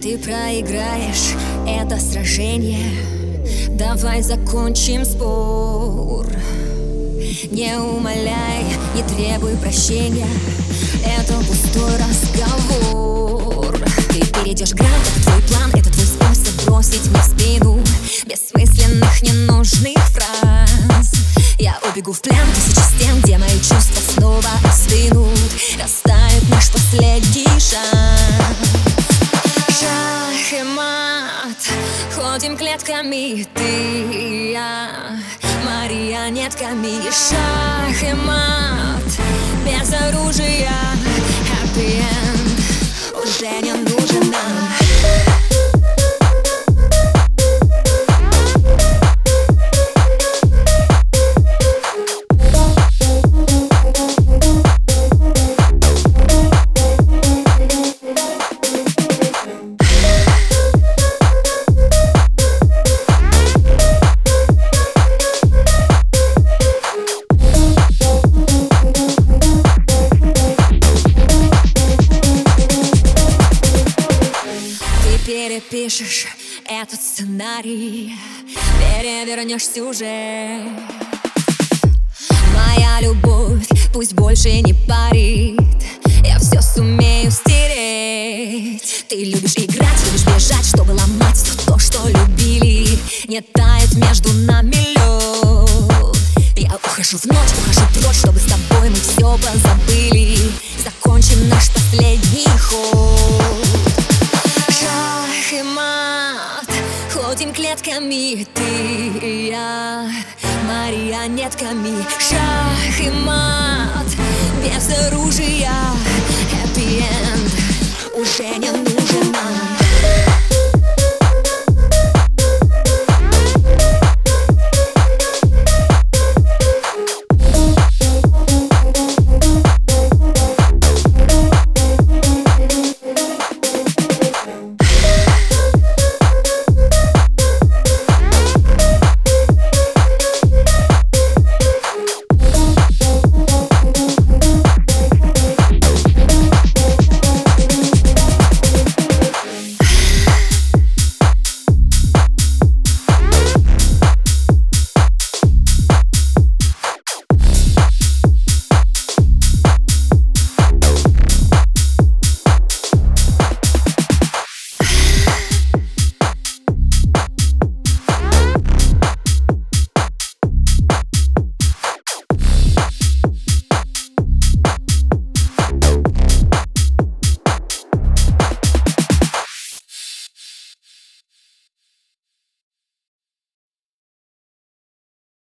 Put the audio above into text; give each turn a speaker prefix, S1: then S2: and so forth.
S1: Ты проиграешь это сражение. Давай закончим спор. Не умоляй, не требуй прощения. Это пустой разговор. Ты перейдешь грань, это твой план Это твой способ бросить мне в спину Бессмысленных, ненужных фраз. Я убегу в плен тысячи стен Где мои чувства снова остынут. Растает наш последний Клетками ты и я Марионетками Шах и мат перепишешь этот сценарий. Перевернешь сюжет. Моя любовь пусть больше не парит. Я все сумею стереть. Ты любишь играть, любишь бежать, чтобы ломать то, что любили. Не тает между нами лед Я ухожу в ночь, ухожу прочь, чтобы с тобой мы все позабыли. Закончим наш последний ход Ходим клетками ты и я. Марионетками Шах и мат. Без оружия Happy end. Уже не